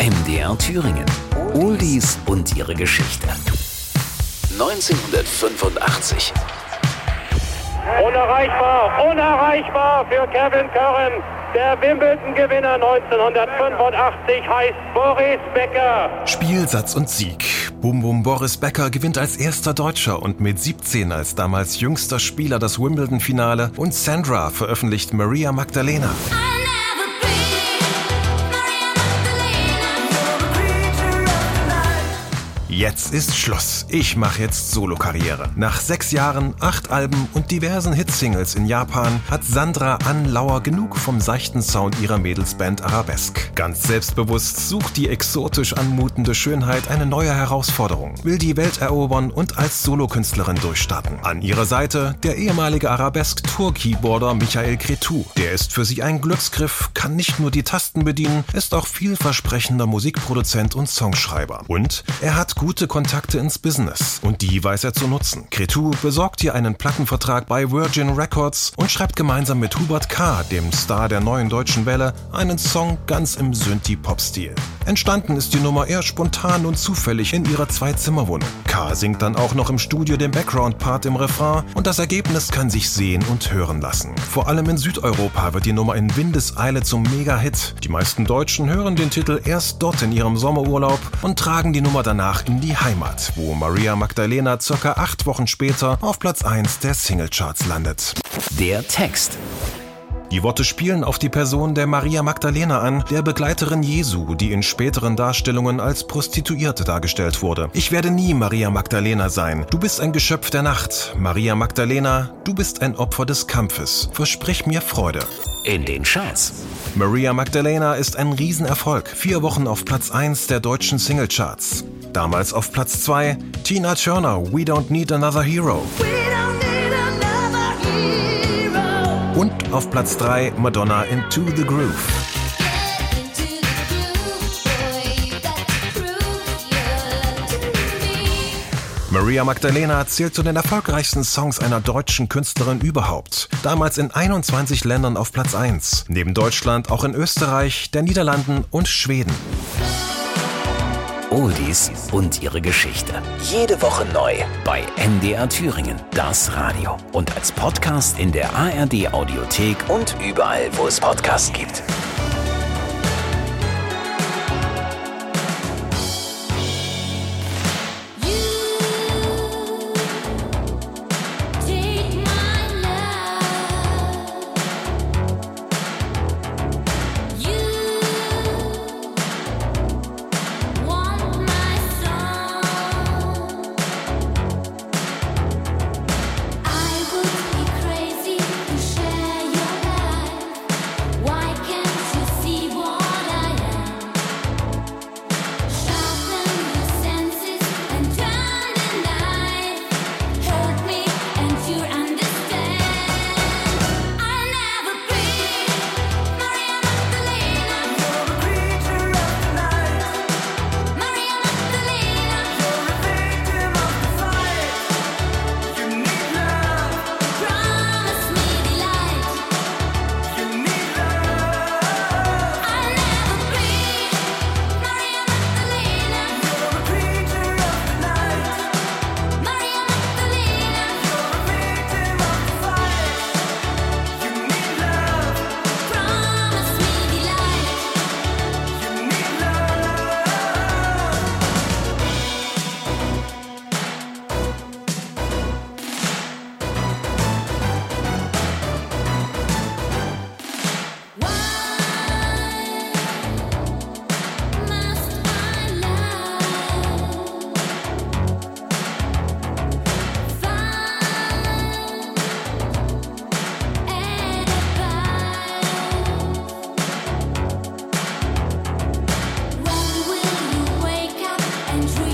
MDR Thüringen. Oldies und ihre Geschichte. 1985. Unerreichbar, unerreichbar für Kevin Curran. Der Wimbledon-Gewinner 1985 heißt Boris Becker. Spielsatz und Sieg. Bum Bum Boris Becker gewinnt als erster Deutscher und mit 17 als damals jüngster Spieler das Wimbledon-Finale und Sandra veröffentlicht Maria Magdalena. Jetzt ist Schluss. Ich mache jetzt Solokarriere. Nach sechs Jahren, acht Alben und diversen Hitsingles in Japan hat Sandra Anlauer genug vom seichten Sound ihrer Mädelsband Arabesque. Ganz selbstbewusst sucht die exotisch anmutende Schönheit eine neue Herausforderung, will die Welt erobern und als Solokünstlerin durchstarten. An ihrer Seite der ehemalige Arabesque-Tour-Keyboarder Michael Cretu. Der ist für sie ein Glücksgriff, kann nicht nur die Tasten bedienen, ist auch vielversprechender Musikproduzent und Songschreiber. Und er hat gut gute Kontakte ins Business und die weiß er zu nutzen. Cretu besorgt ihr einen Plattenvertrag bei Virgin Records und schreibt gemeinsam mit Hubert K., dem Star der neuen deutschen Welle, einen Song ganz im Synthie-Pop-Stil. Entstanden ist die Nummer eher spontan und zufällig in ihrer Zwei-Zimmer-Wohnung. K. singt dann auch noch im Studio den Background-Part im Refrain und das Ergebnis kann sich sehen und hören lassen. Vor allem in Südeuropa wird die Nummer in Windeseile zum Mega-Hit. Die meisten Deutschen hören den Titel erst dort in ihrem Sommerurlaub und tragen die Nummer danach in die Heimat, wo Maria Magdalena circa acht Wochen später auf Platz 1 der Singlecharts landet. Der Text. Die Worte spielen auf die Person der Maria Magdalena an, der Begleiterin Jesu, die in späteren Darstellungen als Prostituierte dargestellt wurde. Ich werde nie Maria Magdalena sein. Du bist ein Geschöpf der Nacht. Maria Magdalena, du bist ein Opfer des Kampfes. Versprich mir Freude. In den Charts. Maria Magdalena ist ein Riesenerfolg. Vier Wochen auf Platz 1 der deutschen Singlecharts. Damals auf Platz 2 Tina Turner, We Don't Need Another Hero. Und auf Platz 3 Madonna Into the Groove. Maria Magdalena zählt zu den erfolgreichsten Songs einer deutschen Künstlerin überhaupt. Damals in 21 Ländern auf Platz 1. Neben Deutschland auch in Österreich, der Niederlanden und Schweden. Oldies und ihre Geschichte. Jede Woche neu bei MDR Thüringen, das Radio. Und als Podcast in der ARD Audiothek und überall, wo es Podcasts gibt. dream.